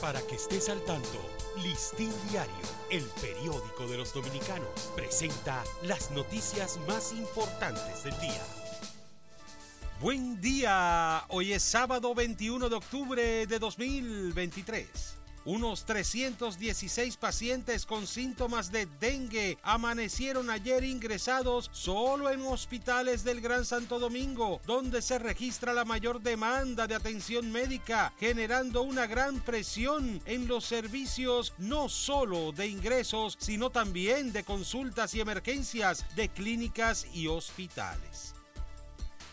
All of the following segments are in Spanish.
Para que estés al tanto, Listín Diario, el periódico de los dominicanos, presenta las noticias más importantes del día. Buen día, hoy es sábado 21 de octubre de 2023. Unos 316 pacientes con síntomas de dengue amanecieron ayer ingresados solo en hospitales del Gran Santo Domingo, donde se registra la mayor demanda de atención médica, generando una gran presión en los servicios no solo de ingresos, sino también de consultas y emergencias de clínicas y hospitales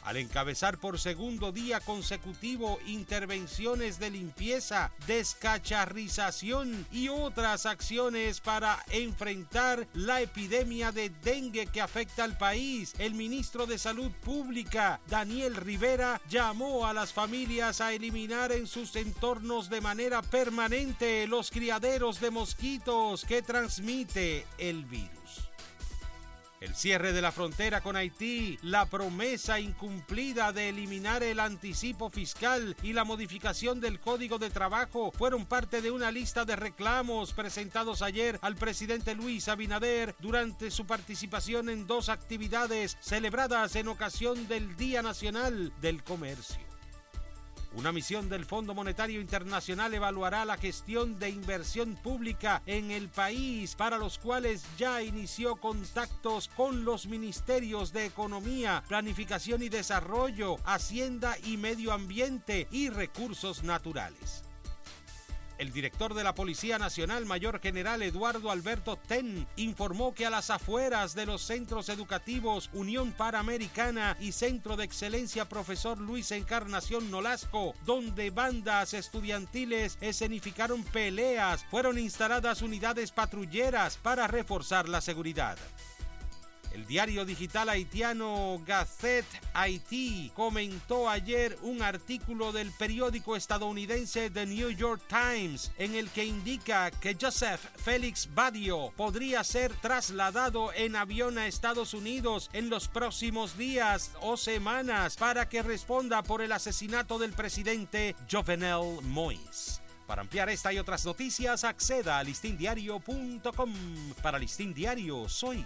al encabezar por segundo día consecutivo intervenciones de limpieza, descacharrización y otras acciones para enfrentar la epidemia de dengue que afecta al país. El ministro de Salud Pública, Daniel Rivera, llamó a las familias a eliminar en sus entornos de manera permanente los criaderos de mosquitos que transmite el virus el cierre de la frontera con Haití, la promesa incumplida de eliminar el anticipo fiscal y la modificación del Código de Trabajo fueron parte de una lista de reclamos presentados ayer al presidente Luis Abinader durante su participación en dos actividades celebradas en ocasión del Día Nacional del Comercio. Una misión del Fondo Monetario Internacional evaluará la gestión de inversión pública en el país, para los cuales ya inició contactos con los ministerios de Economía, Planificación y Desarrollo, Hacienda y Medio Ambiente y Recursos Naturales. El director de la Policía Nacional, Mayor General Eduardo Alberto Ten, informó que a las afueras de los centros educativos Unión Panamericana y Centro de Excelencia Profesor Luis Encarnación Nolasco, donde bandas estudiantiles escenificaron peleas, fueron instaladas unidades patrulleras para reforzar la seguridad. El diario digital haitiano Gazette Haití comentó ayer un artículo del periódico estadounidense The New York Times en el que indica que Joseph Félix Badio podría ser trasladado en avión a Estados Unidos en los próximos días o semanas para que responda por el asesinato del presidente Jovenel Moïse. Para ampliar esta y otras noticias, acceda a listindiario.com. Para Listín Diario, soy